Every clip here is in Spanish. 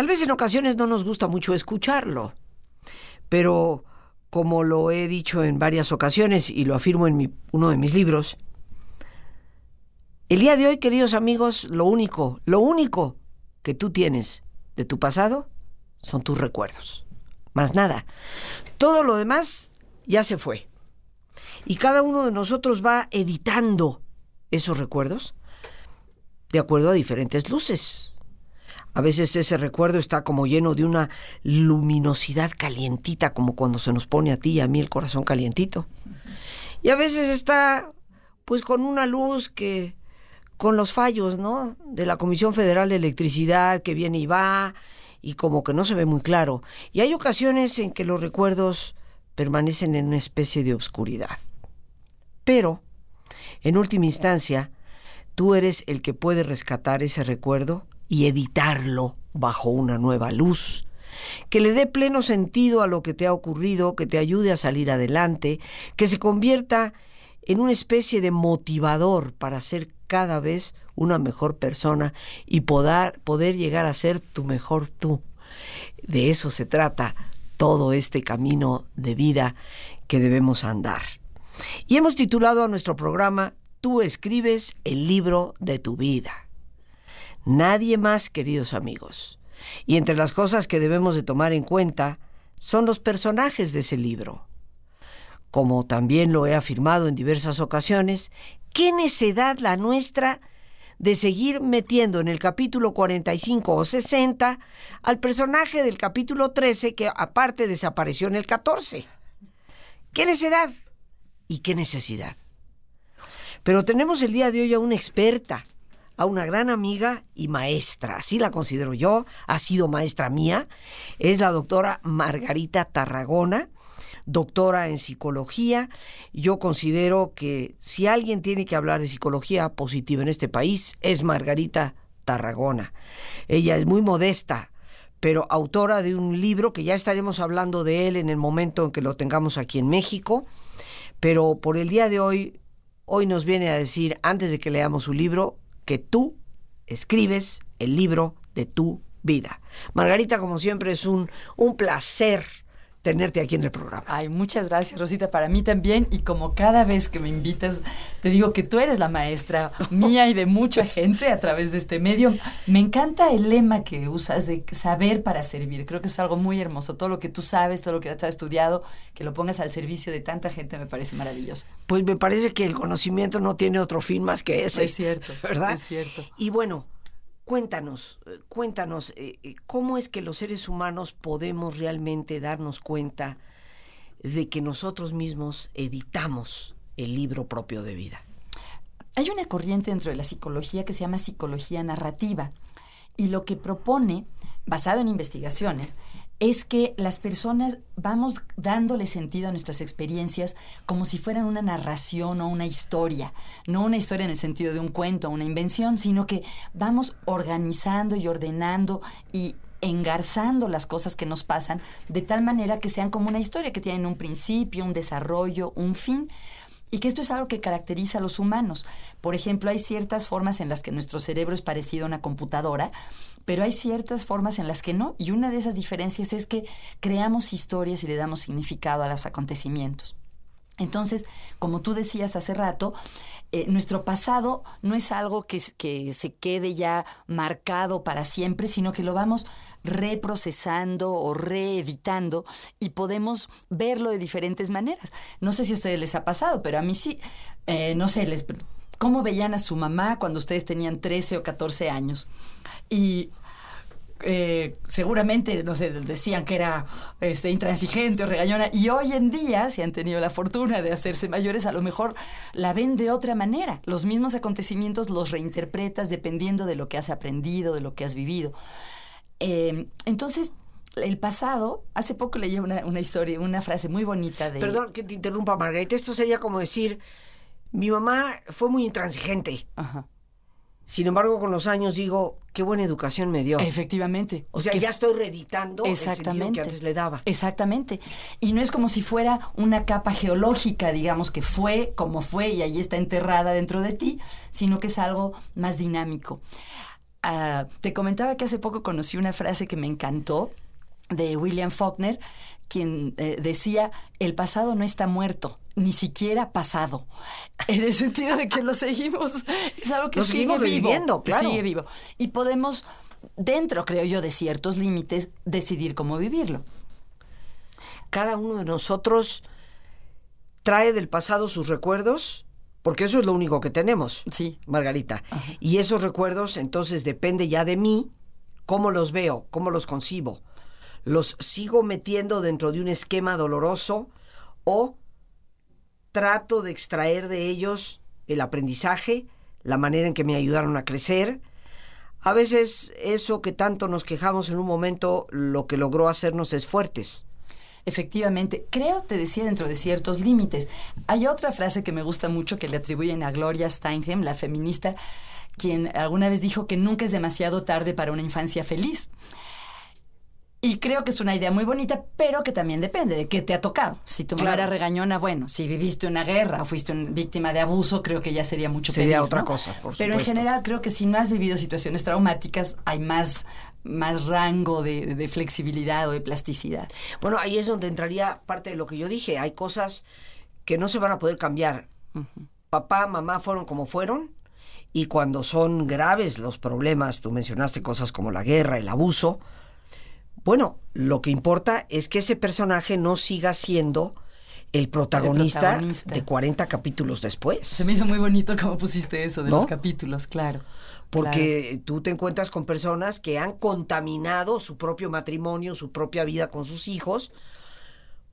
Tal vez en ocasiones no nos gusta mucho escucharlo, pero como lo he dicho en varias ocasiones y lo afirmo en uno de mis libros, el día de hoy, queridos amigos, lo único, lo único que tú tienes de tu pasado son tus recuerdos. Más nada. Todo lo demás ya se fue. Y cada uno de nosotros va editando esos recuerdos de acuerdo a diferentes luces. A veces ese recuerdo está como lleno de una luminosidad calientita, como cuando se nos pone a ti y a mí el corazón calientito. Y a veces está pues con una luz que con los fallos, ¿no? De la Comisión Federal de Electricidad que viene y va y como que no se ve muy claro. Y hay ocasiones en que los recuerdos permanecen en una especie de obscuridad. Pero, en última instancia, tú eres el que puede rescatar ese recuerdo y editarlo bajo una nueva luz, que le dé pleno sentido a lo que te ha ocurrido, que te ayude a salir adelante, que se convierta en una especie de motivador para ser cada vez una mejor persona y poder, poder llegar a ser tu mejor tú. De eso se trata todo este camino de vida que debemos andar. Y hemos titulado a nuestro programa Tú escribes el libro de tu vida. Nadie más, queridos amigos. Y entre las cosas que debemos de tomar en cuenta son los personajes de ese libro. Como también lo he afirmado en diversas ocasiones, qué necedad la nuestra de seguir metiendo en el capítulo 45 o 60 al personaje del capítulo 13 que aparte desapareció en el 14. ¿Qué necedad? ¿Y qué necesidad? Pero tenemos el día de hoy a una experta, a una gran amiga y maestra, así la considero yo, ha sido maestra mía, es la doctora Margarita Tarragona, doctora en psicología. Yo considero que si alguien tiene que hablar de psicología positiva en este país es Margarita Tarragona. Ella es muy modesta, pero autora de un libro que ya estaremos hablando de él en el momento en que lo tengamos aquí en México. Pero por el día de hoy, hoy nos viene a decir, antes de que leamos su libro, que tú escribes el libro de tu vida. Margarita, como siempre, es un, un placer tenerte aquí en el programa. Ay, muchas gracias, Rosita, para mí también. Y como cada vez que me invitas, te digo que tú eres la maestra mía y de mucha gente a través de este medio. Me encanta el lema que usas de saber para servir. Creo que es algo muy hermoso. Todo lo que tú sabes, todo lo que has estudiado, que lo pongas al servicio de tanta gente me parece maravilloso. Pues me parece que el conocimiento no tiene otro fin más que ese. Es cierto, ¿verdad? Es cierto. Y bueno, Cuéntanos, eh, cuéntanos, eh, eh, ¿cómo es que los seres humanos podemos realmente darnos cuenta de que nosotros mismos editamos el libro propio de vida? Hay una corriente dentro de la psicología que se llama psicología narrativa y lo que propone, basado en investigaciones, es que las personas vamos dándole sentido a nuestras experiencias como si fueran una narración o una historia, no una historia en el sentido de un cuento o una invención, sino que vamos organizando y ordenando y engarzando las cosas que nos pasan de tal manera que sean como una historia que tienen un principio, un desarrollo, un fin. Y que esto es algo que caracteriza a los humanos. Por ejemplo, hay ciertas formas en las que nuestro cerebro es parecido a una computadora pero hay ciertas formas en las que no, y una de esas diferencias es que creamos historias y le damos significado a los acontecimientos. Entonces, como tú decías hace rato, eh, nuestro pasado no es algo que, se quede ya marcado para siempre, sino que lo vamos reprocesando o reeditando y podemos verlo de diferentes maneras. No sé si a ustedes les ha pasado, pero a mí sí. Eh, no sé, les, ¿cómo veían a su mamá cuando ustedes tenían 13 o 14 años? Y eh, seguramente, no sé, decían que era este, intransigente o regañona, y hoy en día, si han tenido la fortuna de hacerse mayores, a lo mejor la ven de otra manera. Los mismos acontecimientos los reinterpretas dependiendo de lo que has aprendido, de lo que has vivido. Eh, entonces, el pasado, hace poco leí una, una, historia, una frase muy bonita de... Perdón que te interrumpa, Margarita, esto sería como decir, mi mamá fue muy intransigente. Ajá. Sin embargo, con los años digo, qué buena educación me dio. Efectivamente. O sea, ya estoy reeditando Exactamente. el que antes le daba. Exactamente. Y no es como si fuera una capa geológica, digamos, que fue como fue y ahí está enterrada dentro de ti, sino que es algo más dinámico. Ah, te comentaba que hace poco conocí una frase que me encantó de William Faulkner, quien eh, decía, el pasado no está muerto, ni siquiera pasado. En el sentido de que lo seguimos, es algo que Lo sigue vivo. viviendo, claro. Sigue vivo. Y podemos, dentro, creo yo, de ciertos límites, decidir cómo vivirlo. Cada uno de nosotros trae del pasado sus recuerdos, porque eso es lo único que tenemos. Sí. Margarita. Y esos recuerdos, entonces, depende ya de mí, cómo los veo, cómo los concibo. ¿Los sigo metiendo dentro de un esquema doloroso o trato de extraer de ellos el aprendizaje, la manera en que me ayudaron a crecer? A veces eso que tanto nos quejamos en un momento, lo que logró hacernos es fuertes. Efectivamente, creo, te decía, dentro de ciertos límites. Hay otra frase que me gusta mucho que le atribuyen a Gloria Steinem, la feminista, quien alguna vez dijo que nunca es demasiado tarde para una infancia feliz. Y creo que es una idea muy bonita, pero que también depende de qué te ha tocado. Si tu mamá Claro. era regañona, bueno, si viviste una guerra o fuiste una víctima de abuso, creo que ya sería mucho Sería pedir, otra ¿no? cosa, por Pero en general creo que si no has vivido situaciones traumáticas, hay más, más rango de, de flexibilidad o de plasticidad. Bueno, ahí es donde entraría parte de lo que yo dije. Hay cosas que no se van a poder cambiar. Papá, mamá fueron como fueron. Y cuando son graves los problemas, tú mencionaste cosas como la guerra, el abuso. Bueno, lo que importa es que ese personaje no siga siendo el protagonista, protagonista. de 40 capítulos después. Se me hizo muy bonito cómo pusiste eso de ¿No? los capítulos, claro. Porque tú te encuentras con personas que han contaminado su propio matrimonio, su propia vida con sus hijos,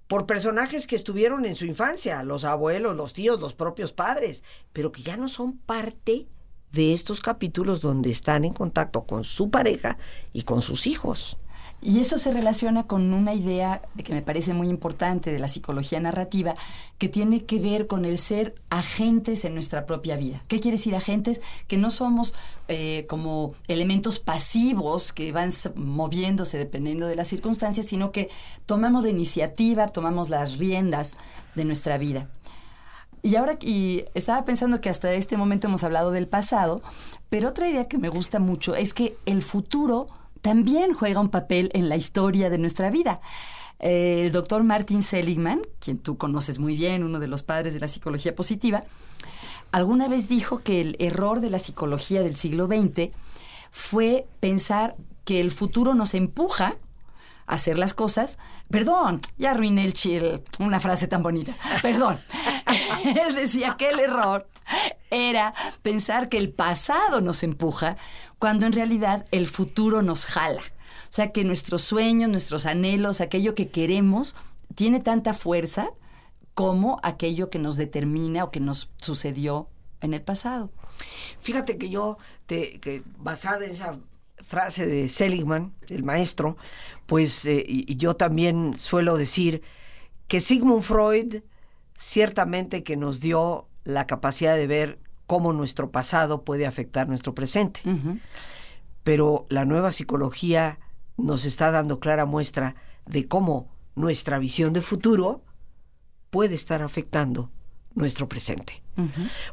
por personajes que estuvieron en su infancia, los abuelos, los tíos, los propios padres, pero que ya no son parte de estos capítulos donde están en contacto con su pareja y con sus hijos. Y eso se relaciona con una idea que me parece muy importante de la psicología narrativa, que tiene que ver con el ser agentes en nuestra propia vida. ¿Qué quiere decir agentes? Que no somos eh, como elementos pasivos que van moviéndose dependiendo de las circunstancias, sino que tomamos la iniciativa, tomamos las riendas de nuestra vida. Y ahora y estaba pensando que hasta este momento hemos hablado del pasado, pero otra idea que me gusta mucho es que el futuro también juega un papel en la historia de nuestra vida. Eh, el doctor Martin Seligman, quien tú conoces muy bien, uno de los padres de la psicología positiva, alguna vez dijo que el error de la psicología del siglo XX fue pensar que el futuro nos empuja a hacer las cosas. Perdón, ya arruiné el chill, una frase tan bonita. Perdón. Él decía que el error era pensar que el pasado nos empuja cuando en realidad el futuro nos jala. O sea, que nuestros sueños, nuestros anhelos, aquello que queremos, tiene tanta fuerza como aquello que nos determina o que nos sucedió en el pasado. Fíjate que yo, te, basada en esa frase de Seligman, el maestro, pues eh, y yo también suelo decir que Sigmund Freud ciertamente que nos dio la capacidad de ver cómo nuestro pasado puede afectar nuestro presente. Pero la nueva psicología nos está dando clara muestra de cómo nuestra visión de futuro puede estar afectando nuestro presente.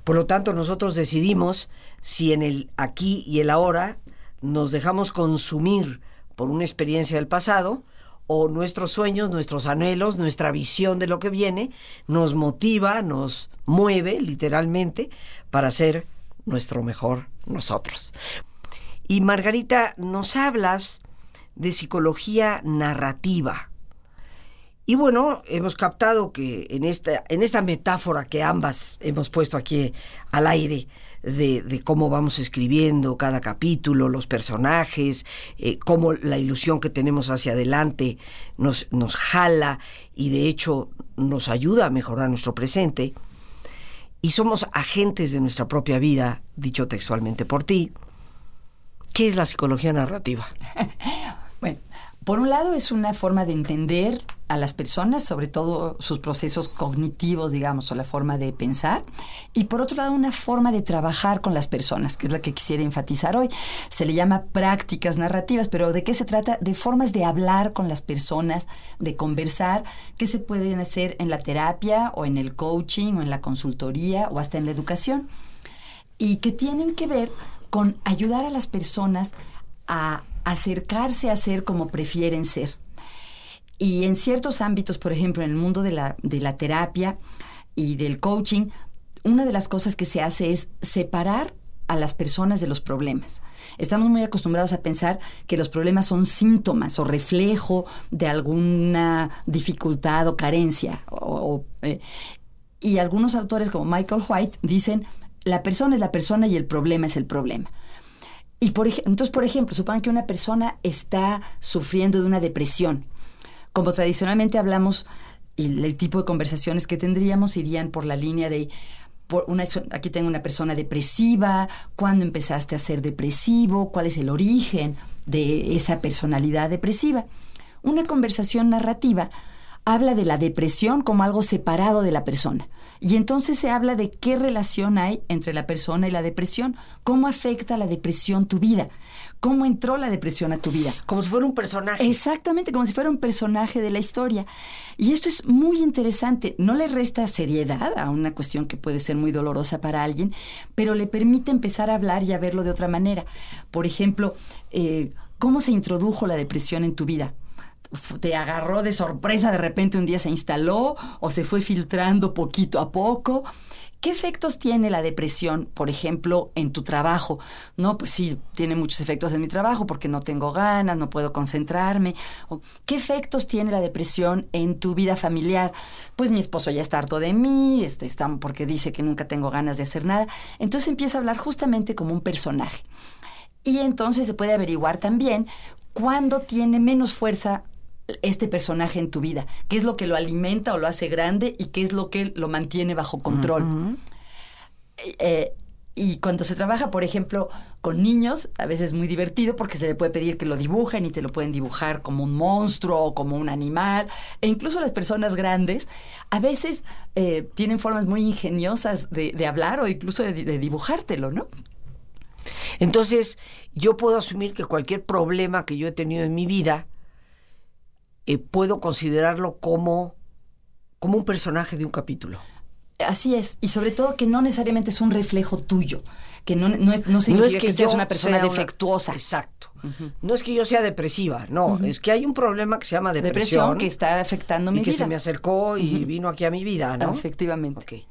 Por lo tanto, nosotros decidimos si en el aquí y el ahora nos dejamos consumir por una experiencia del pasado o nuestros sueños, nuestros anhelos, nuestra visión de lo que viene nos motiva, nos mueve literalmente para ser nuestro mejor nosotros. Y Margarita, nos hablas de psicología narrativa. Y bueno, hemos captado que en esta, en esta metáfora que ambas hemos puesto aquí al aire, de, cómo vamos escribiendo cada capítulo, los personajes, eh, cómo la ilusión que tenemos hacia adelante nos, nos jala y de hecho nos ayuda a mejorar nuestro presente. Y somos agentes de nuestra propia vida, dicho textualmente por ti. ¿Qué es la psicología narrativa? Bueno, por un lado es una forma de entender a las personas, sobre todo sus procesos cognitivos, digamos, o la forma de pensar. Y por otro lado, una forma de trabajar con las personas, que es la que quisiera enfatizar hoy. Se le llama prácticas narrativas, pero ¿de qué se trata? De formas de hablar con las personas, de conversar, que se pueden hacer en la terapia o en el coaching o en la consultoría o hasta en la educación. y que tienen que ver con ayudar a las personas a acercarse a ser como prefieren ser. Y en ciertos ámbitos, por ejemplo, en el mundo de la, de la terapia y del coaching, una de las cosas que se hace es separar a las personas de los problemas. Estamos muy acostumbrados a pensar que los problemas son síntomas o reflejo de alguna dificultad o carencia. Eh, y algunos autores como Michael White dicen, la persona es la persona y el problema es el problema. Y por, entonces, por ejemplo, supongan que una persona está sufriendo de una depresión. Como tradicionalmente hablamos, y el tipo de conversaciones que tendríamos irían por la línea de, una, aquí tengo una persona depresiva, ¿cuándo empezaste a ser depresivo? ¿Cuál es el origen de esa personalidad depresiva? Una conversación narrativa habla de la depresión como algo separado de la persona. Y entonces se habla de qué relación hay entre la persona y la depresión, cómo afecta la depresión tu vida, cómo entró la depresión a tu vida. Como si fuera un personaje. Exactamente, como si fuera un personaje de la historia. Y esto es muy interesante. No le resta seriedad a una cuestión que puede ser muy dolorosa para alguien, pero le permite empezar a hablar y a verlo de otra manera. Por ejemplo, eh, ¿cómo se introdujo la depresión en tu vida? Te agarró de sorpresa, de repente un día se instaló o se fue filtrando poquito a poco. ¿Qué efectos tiene la depresión, por ejemplo, en tu trabajo? No, pues sí, tiene muchos efectos en mi trabajo porque no tengo ganas, no puedo concentrarme. ¿Qué efectos tiene la depresión en tu vida familiar? Pues mi esposo ya está harto de mí, este, porque dice que nunca tengo ganas de hacer nada. Entonces empieza a hablar justamente como un personaje. Y entonces se puede averiguar también cuándo tiene menos fuerza este personaje en tu vida? ¿Qué es lo que lo alimenta o lo hace grande y qué es lo que lo mantiene bajo control? Eh, y cuando se trabaja, por ejemplo, con niños, a veces es muy divertido porque se le puede pedir que lo dibujen y te lo pueden dibujar como un monstruo o como un animal. E incluso las personas grandes a veces eh, tienen formas muy ingeniosas de, hablar o incluso de, de dibujártelo, ¿no? Entonces, yo puedo asumir que cualquier problema que yo he tenido en mi vida, eh, puedo considerarlo como, como un personaje de un capítulo. Así es, y sobre todo que no necesariamente es un reflejo tuyo, que no, no, es, no significa que, seas una persona defectuosa. exacto. No es que yo sea depresiva, no, es que hay un problema que se llama depresión. que está afectando mi y vida. que se me acercó y vino aquí a mi vida, ¿no? Efectivamente.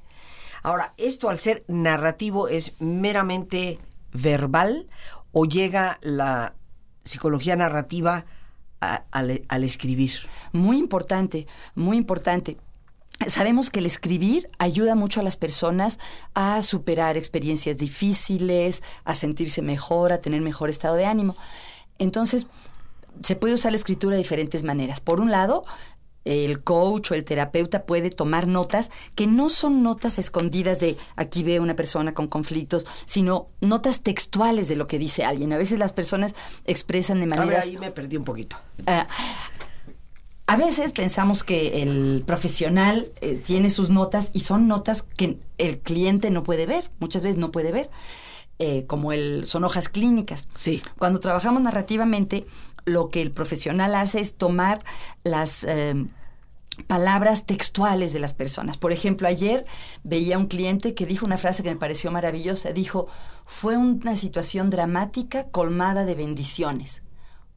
Ahora, ¿esto al ser narrativo es meramente verbal o llega la psicología narrativa al, escribir. Muy importante, muy importante. Sabemos que el escribir ayuda mucho a las personas a superar experiencias difíciles, a sentirse mejor, a tener mejor estado de ánimo. Entonces, se puede usar la escritura de diferentes maneras. Por un lado, el coach o el terapeuta puede tomar notas que no son notas escondidas de aquí veo una persona con conflictos, sino notas textuales de lo que dice alguien. A veces las personas expresan de manera... ahí me perdí un poquito. Ah, a veces pensamos que el profesional eh, tiene sus notas y son notas que el cliente no puede ver, muchas veces no puede ver. Eh, como el, son hojas clínicas. Sí. Cuando trabajamos narrativamente, lo que el profesional hace es tomar las em, palabras textuales de las personas. Por ejemplo, ayer veía un cliente que dijo una frase que me pareció maravillosa. Dijo, fue una situación dramática colmada de bendiciones.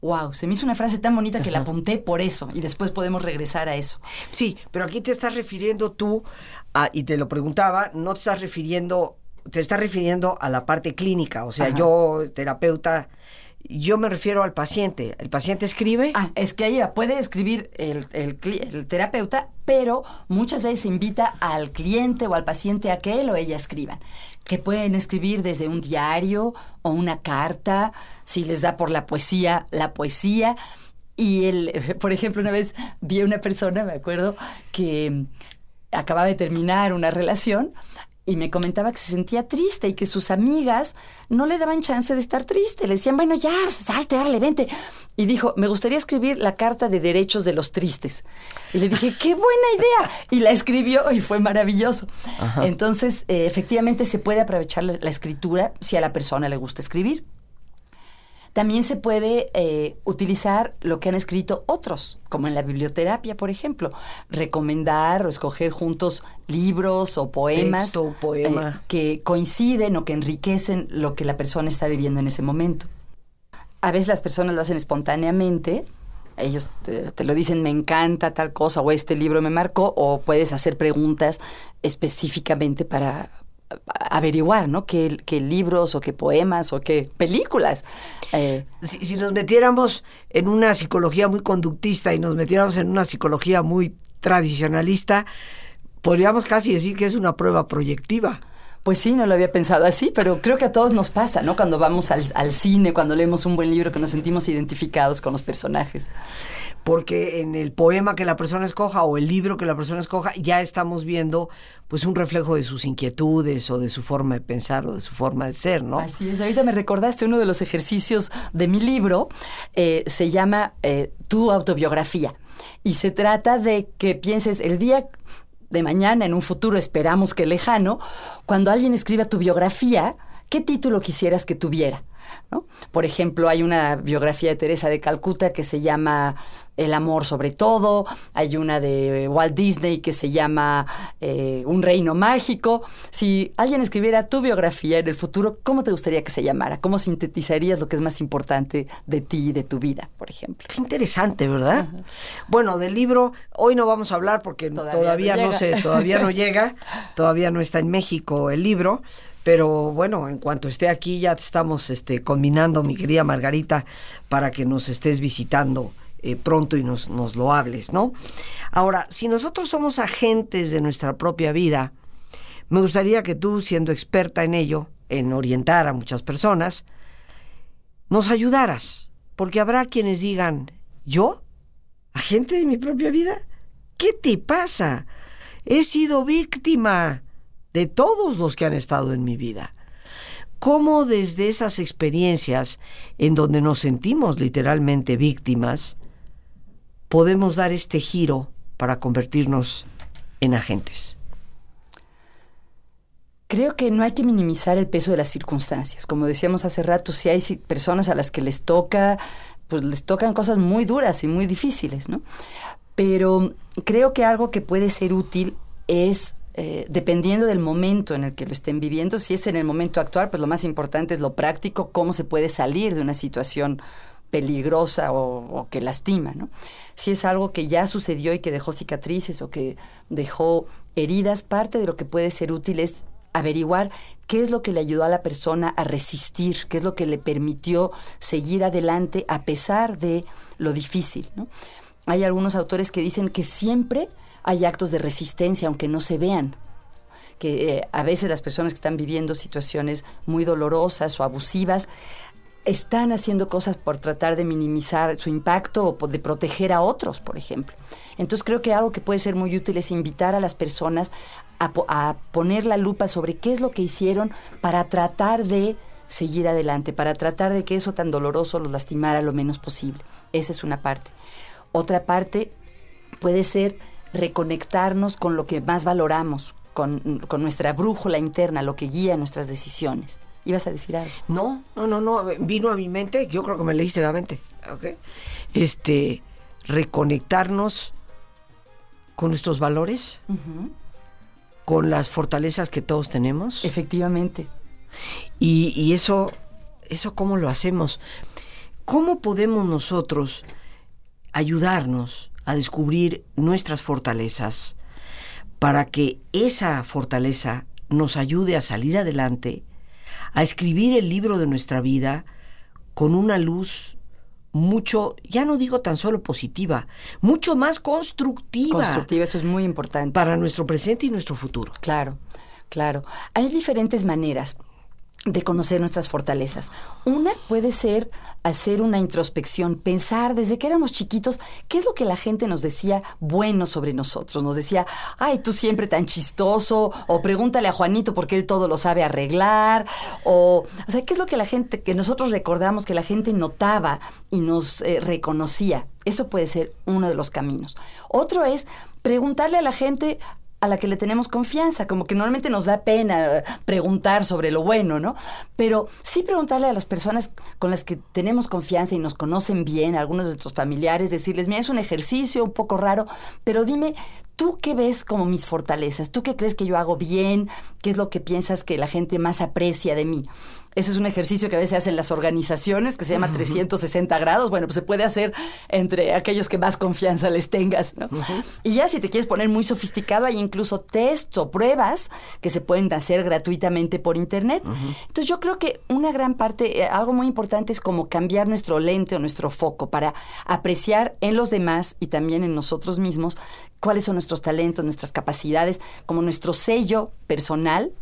Wow, se me hizo una frase tan bonita que la apunté por eso y después podemos regresar a eso. Sí, pero aquí te estás refiriendo tú, a, y te lo preguntaba, no te estás refiriendo, te estás refiriendo a la parte clínica, o sea, yo, terapeuta, yo me refiero al paciente. ¿El paciente escribe? Ah, es que ella puede escribir el, terapeuta, pero muchas veces invita al cliente o al paciente a que él o ella escriban. Que pueden escribir desde un diario o una carta, si les da por la poesía, la poesía. Y él, por ejemplo, una vez vi a una persona, me acuerdo, que acababa de terminar una relación y me comentaba que se sentía triste y que sus amigas no le daban chance de estar triste. Le decían, bueno, ya, salte, órale, vente. Y dijo, me gustaría escribir la carta de derechos de los tristes. Y le dije, qué buena idea. Y la escribió y fue maravilloso. Entonces, eh, efectivamente se puede aprovechar la, escritura si a la persona le gusta escribir. También se puede eh, utilizar lo que han escrito otros, como en la biblioterapia, por ejemplo. Recomendar o escoger juntos libros o poemas Texto, poema. eh, que coinciden o que enriquecen lo que la persona está viviendo en ese momento. A veces las personas lo hacen espontáneamente. Ellos te, te lo dicen, me encanta tal cosa, o este libro me marcó, o puedes hacer preguntas específicamente para averiguar, ¿no? ¿Qué, qué libros o qué poemas o qué películas. eh, Si, si nos metiéramos en una psicología muy conductista y nos metiéramos en una psicología muy tradicionalista, podríamos casi decir que es una prueba proyectiva. Pues sí, no lo había pensado así, pero creo que a todos nos pasa, ¿no? Cuando vamos al, al cine, cuando leemos un buen libro, que nos sentimos identificados con los personajes. Porque en el poema que la persona escoja o el libro que la persona escoja, ya estamos viendo pues un reflejo de sus inquietudes o de su forma de pensar o de su forma de ser, ¿no? Así es, ahorita me recordaste uno de los ejercicios de mi libro, eh, se llama eh, Tu autobiografía. Y se trata de que pienses el día de mañana, en un futuro esperamos que lejano, cuando alguien escriba tu biografía, ¿qué título quisieras que tuviera? ¿No? Por ejemplo, hay una biografía de Teresa de Calcuta que se llama El amor sobre todo, hay una de Walt Disney que se llama eh, Un reino mágico. Si alguien escribiera tu biografía en el futuro, ¿cómo te gustaría que se llamara? ¿Cómo sintetizarías lo que es más importante de ti y de tu vida, por ejemplo? Qué interesante, ¿verdad? Bueno, del libro hoy no vamos a hablar porque Todavía todavía, no no, sé, todavía no llega, todavía no está en México el libro, pero bueno, en cuanto esté aquí ya te estamos este, combinando, mi querida Margarita, para que nos estés visitando eh, pronto y nos, nos lo hables, ¿no? Ahora, si nosotros somos agentes de nuestra propia vida, me gustaría que tú, siendo experta en ello, en orientar a muchas personas, nos ayudaras, porque habrá quienes digan, ¿yo? ¿Agente de mi propia vida? ¿Qué te pasa? He sido víctima de todos los que han estado en mi vida. ¿Cómo desde esas experiencias en donde nos sentimos literalmente víctimas, podemos dar este giro para convertirnos en agentes? Creo que no hay que minimizar el peso de las circunstancias. Como decíamos hace rato, si hay personas a las que les toca, pues les tocan cosas muy duras y muy difíciles, ¿no? Pero creo que algo que puede ser útil es, eh, dependiendo del momento en el que lo estén viviendo, si es en el momento actual, pues lo más importante es lo práctico, cómo se puede salir de una situación peligrosa o, que lastima, ¿no? Si es algo que ya sucedió y que dejó cicatrices o que dejó heridas, parte de lo que puede ser útil es averiguar qué es lo que le ayudó a la persona a resistir, qué es lo que le permitió seguir adelante a pesar de lo difícil. Hay algunos autores que dicen que siempre hay actos de resistencia, aunque no se vean que eh, a veces las personas que están viviendo situaciones muy dolorosas o abusivas están haciendo cosas por tratar de minimizar su impacto o de proteger a otros, por ejemplo. Entonces creo que algo que puede ser muy útil es invitar a las personas a, po- a poner la lupa sobre qué es lo que hicieron para tratar de seguir adelante, para tratar de que eso tan doloroso los lastimara lo menos posible. Esa es una parte. Otra parte puede ser reconectarnos con lo que más valoramos, con, con nuestra brújula interna, lo que guía nuestras decisiones. ¿Ibas a decir algo? No, no, no, no. Vino a mi mente, yo creo que me leíste la mente. ¿ok? Este, reconectarnos con nuestros valores, con las fortalezas que todos tenemos. Efectivamente. Y, y eso, eso cómo lo hacemos. ¿Cómo podemos nosotros ayudarnos a descubrir nuestras fortalezas para que esa fortaleza nos ayude a salir adelante, a escribir el libro de nuestra vida con una luz mucho, ya no digo tan solo positiva, mucho más constructiva, Constructiva, eso es muy importante. para nuestro presente y nuestro futuro. Claro, claro. Hay diferentes maneras de conocer nuestras fortalezas. Una puede ser hacer una introspección, pensar desde que éramos chiquitos qué es lo que la gente nos decía bueno sobre nosotros. Nos decía, ay, tú siempre tan chistoso, o pregúntale a Juanito porque él todo lo sabe arreglar, o, o sea, qué es lo que la gente, que nosotros recordamos, que la gente notaba y nos eh, reconocía. Eso puede ser uno de los caminos. Otro es preguntarle a la gente a la que le tenemos confianza, como que normalmente nos da pena preguntar sobre lo bueno, ¿no? Pero sí preguntarle a las personas con las que tenemos confianza y nos conocen bien, algunos de nuestros familiares, decirles, mira, es un ejercicio un poco raro, pero dime, ¿tú qué ves como mis fortalezas? ¿Tú qué crees que yo hago bien? ¿Qué es lo que piensas que la gente más aprecia de mí? Ese es un ejercicio que a veces hacen las organizaciones, que se llama 360 grados. Bueno, pues se puede hacer entre aquellos que más confianza les tengas. Y ya si te quieres poner muy sofisticado, hay incluso test o pruebas que se pueden hacer gratuitamente por internet. Entonces yo creo que una gran parte, eh, algo muy importante es como cambiar nuestro lente o nuestro foco para apreciar en los demás y también en nosotros mismos cuáles son nuestros talentos, nuestras capacidades, como nuestro sello personal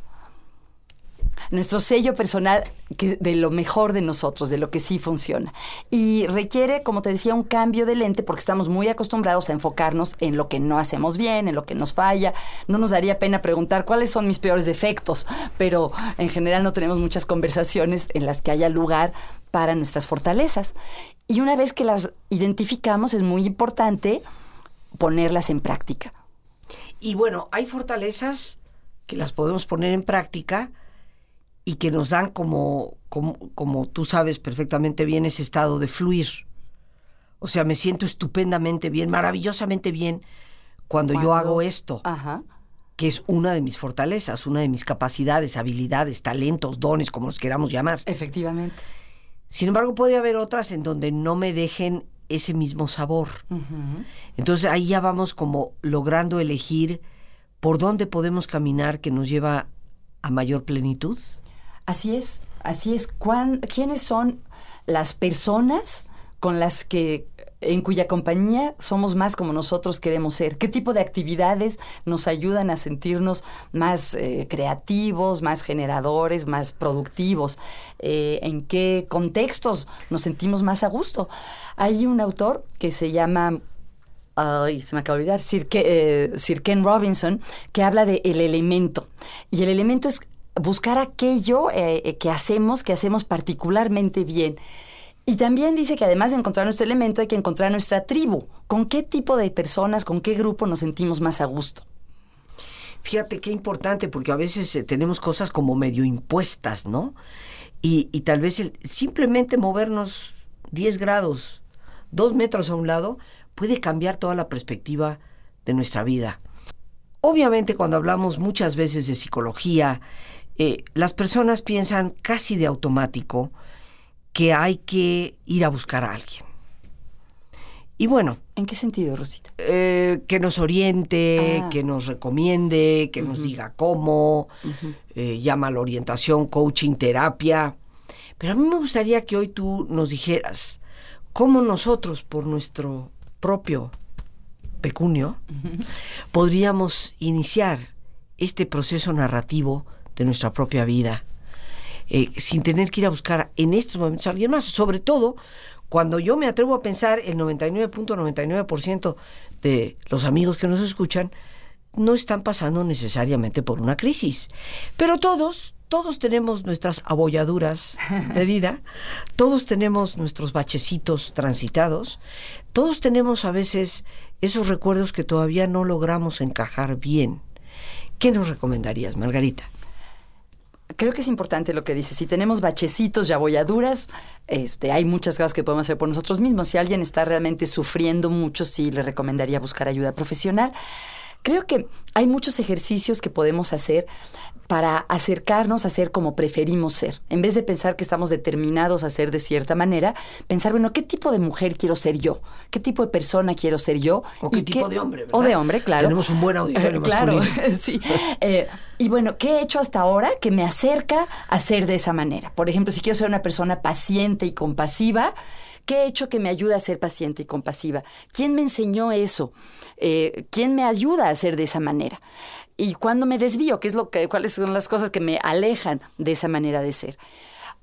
nuestro sello personal que, de lo mejor de nosotros, de lo que sí funciona. Y requiere, como te decía, un cambio de lente porque estamos muy acostumbrados a enfocarnos en lo que no hacemos bien, en lo que nos falla. No nos daría pena preguntar cuáles son mis peores defectos, pero en general no tenemos muchas conversaciones en las que haya lugar para nuestras fortalezas. Y una vez que las identificamos, es muy importante ponerlas en práctica. Y bueno, hay fortalezas que las podemos poner en práctica y que nos dan como, como, tú sabes perfectamente bien ese estado de fluir. O sea, me siento estupendamente bien, maravillosamente bien cuando, yo hago esto, que es una de mis fortalezas, una de mis capacidades, habilidades, talentos, dones, como los queramos llamar. Efectivamente. Sin embargo, puede haber otras en donde no me dejen ese mismo sabor. Entonces ahí ya vamos como logrando elegir por dónde podemos caminar que nos lleva a mayor plenitud. Así es, así es. ¿Quiénes son las personas con las que en cuya compañía somos más como nosotros queremos ser? ¿Qué tipo de actividades nos ayudan a sentirnos más eh, creativos, más generadores, más productivos? Eh, ¿En qué contextos nos sentimos más a gusto? Hay un autor que se llama Ay, se me acaba de olvidar, Sir, eh, Sir Ken Robinson, que habla de el elemento. Y el elemento es buscar aquello que hacemos, que hacemos particularmente bien. Y también dice que además de encontrar nuestro elemento, hay que encontrar nuestra tribu. ¿Con qué tipo de personas, con qué grupo nos sentimos más a gusto? Fíjate qué importante, porque a veces eh, tenemos cosas como medio impuestas, ¿no? Y, tal vez simplemente movernos 10 grados, 2 metros a un lado, puede cambiar toda la perspectiva de nuestra vida. Obviamente cuando hablamos muchas veces de psicología, eh, las personas piensan casi de automático que hay que ir a buscar a alguien. Y bueno. ¿En qué sentido, Rosita? Eh, que nos oriente, ah. que nos recomiende, que nos diga cómo, eh, llama la orientación, coaching, terapia. Pero a mí me gustaría que hoy tú nos dijeras cómo nosotros, por nuestro propio pecunio, podríamos iniciar este proceso narrativo de nuestra propia vida, eh, sin tener que ir a buscar en estos momentos a alguien más, sobre todo cuando yo me atrevo a pensar el 99.99% de los amigos que nos escuchan no están pasando necesariamente por una crisis, pero todos, todos tenemos nuestras abolladuras de vida, todos tenemos nuestros bachecitos transitados, todos tenemos a veces esos recuerdos que todavía no logramos encajar bien. ¿Qué nos recomendarías, Margarita? Creo que es importante lo que dice. Si tenemos bachecitos y abolladuras, este, hay muchas cosas que podemos hacer por nosotros mismos. Si alguien está realmente sufriendo mucho, sí le recomendaría buscar ayuda profesional. Creo que hay muchos ejercicios que podemos hacer para acercarnos a ser como preferimos ser. En vez de pensar que estamos determinados a ser de cierta manera, pensar, bueno, ¿qué tipo de mujer quiero ser yo? ¿Qué tipo de persona quiero ser yo? O qué tipo de hombre, ¿verdad? O de hombre, claro. Tenemos un buen auditorio Claro, sí. Eh, y bueno, ¿qué he hecho hasta ahora que me acerca a ser de esa manera? Por ejemplo, si quiero ser una persona paciente y compasiva, ¿Qué he hecho que me ayude a ser paciente y compasiva? ¿Quién me enseñó eso? Eh, ¿Quién me ayuda a ser de esa manera? Y cuando me desvío, ¿qué es lo que, ¿cuáles son las cosas que me alejan de esa manera de ser?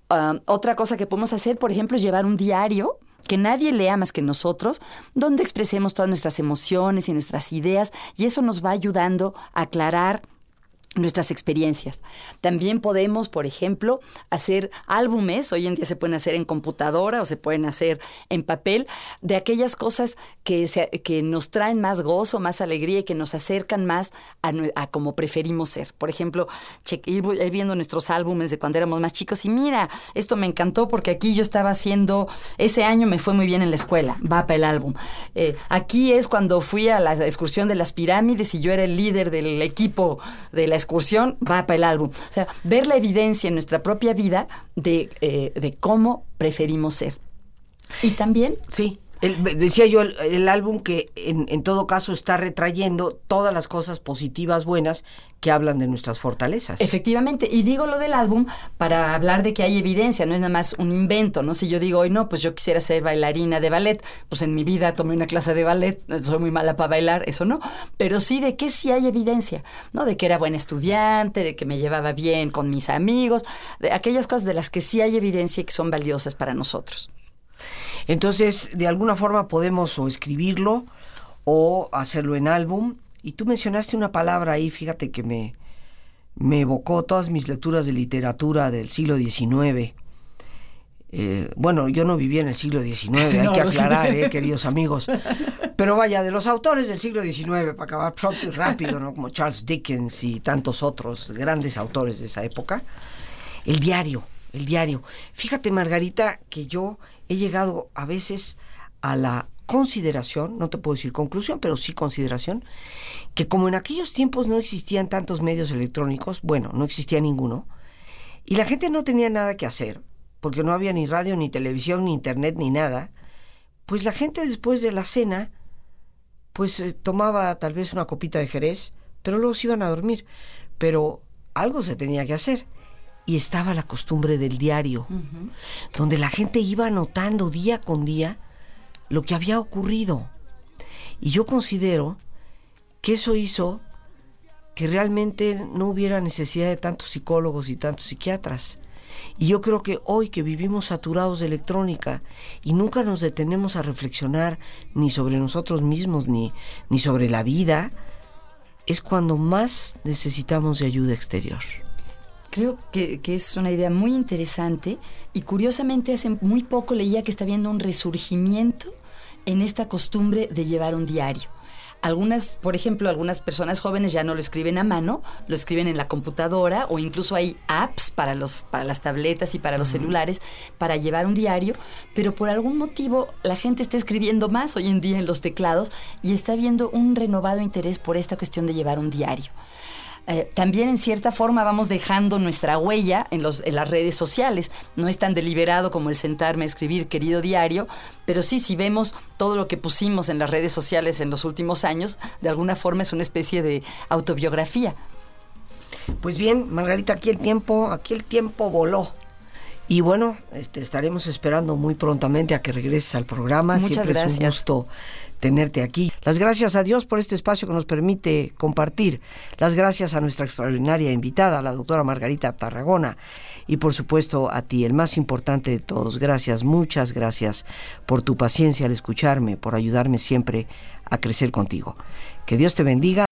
Ah, otra cosa que podemos hacer, por ejemplo, es llevar un diario que nadie lea más que nosotros, donde expresemos todas nuestras emociones y nuestras ideas, y eso nos va ayudando a aclarar nuestras experiencias. También podemos, por ejemplo, hacer álbumes, hoy en día se pueden hacer en computadora o se pueden hacer en papel, de aquellas cosas que, que nos traen más gozo, más alegría y que nos acercan más a, como preferimos ser. Por ejemplo, ir, viendo nuestros álbumes de cuando éramos más chicos y mira, esto me encantó porque aquí yo estaba haciendo, ese año me fue muy bien en la escuela, va para el álbum. Eh, aquí es cuando fui a la excursión de las pirámides y yo era el líder del equipo de la excursión, va para el álbum. O sea, ver la evidencia en nuestra propia vida de, eh, de cómo preferimos ser. Y también... Sí. Decía yo, el, álbum que en, en, todo caso está retrayendo todas las cosas positivas, buenas, que hablan de nuestras fortalezas. Efectivamente, y digo lo del álbum para hablar de que hay evidencia, no es nada más un invento, ¿no? Si yo digo, hoy no, pues yo quisiera ser bailarina de ballet, pues en mi vida tomé una clase de ballet, soy muy mala para bailar, eso no, pero sí de que sí hay evidencia, ¿no? De que era buen estudiante, de que me llevaba bien con mis amigos, de aquellas cosas de las que sí hay evidencia y que son valiosas para nosotros. Entonces, de alguna forma podemos o escribirlo o hacerlo en álbum. Y tú mencionaste una palabra ahí, fíjate que me, me evocó todas mis lecturas de literatura del siglo XIX. Eh, bueno, yo no vivía en el siglo XIX, hay que aclarar, eh, queridos amigos. Pero vaya, de los autores del siglo XIX, para acabar pronto y rápido, ¿no? como Charles Dickens y tantos otros grandes autores de esa época, el diario, el diario. Fíjate, Margarita, que yo he llegado a veces a la consideración, no te puedo decir conclusión, pero sí consideración, que como en aquellos tiempos no existían tantos medios electrónicos, bueno, no existía ninguno, y la gente no tenía nada que hacer, porque no había ni radio, ni televisión, ni internet, ni nada, pues la gente después de la cena, pues eh, tomaba tal vez una copita de jerez, pero luego se iban a dormir. Pero algo se tenía que hacer y estaba la costumbre del diario, donde la gente iba anotando día con día lo que había ocurrido. Y yo considero que eso hizo que realmente no hubiera necesidad de tantos psicólogos y tantos psiquiatras. Y yo creo que hoy que vivimos saturados de electrónica y nunca nos detenemos a reflexionar ni sobre nosotros mismos ni, ni sobre la vida, es cuando más necesitamos de ayuda exterior. Creo que, es una idea muy interesante y curiosamente hace muy poco leía que está habiendo un resurgimiento en esta costumbre de llevar un diario. Algunas, por ejemplo, algunas personas jóvenes ya no lo escriben a mano, lo escriben en la computadora o incluso hay apps para, los, para las tabletas y para los celulares para llevar un diario, pero por algún motivo la gente está escribiendo más hoy en día en los teclados y está viendo un renovado interés por esta cuestión de llevar un diario. Eh, también en cierta forma vamos dejando nuestra huella en, los, en las redes sociales. No es tan deliberado como el sentarme a escribir querido diario, pero sí, si vemos todo lo que pusimos en las redes sociales en los últimos años, de alguna forma es una especie de autobiografía. Pues bien, Margarita, aquí el tiempo, aquí el tiempo voló. Y bueno, este, estaremos esperando muy prontamente a que regreses al programa. Muchas Siempre gracias. Es un gusto tenerte aquí. Las gracias a Dios por este espacio que nos permite compartir. Las gracias a nuestra extraordinaria invitada, la doctora Margarita Tarragona. Y por supuesto a ti, el más importante de todos. Gracias, muchas gracias por tu paciencia al escucharme, por ayudarme siempre a crecer contigo. Que Dios te bendiga.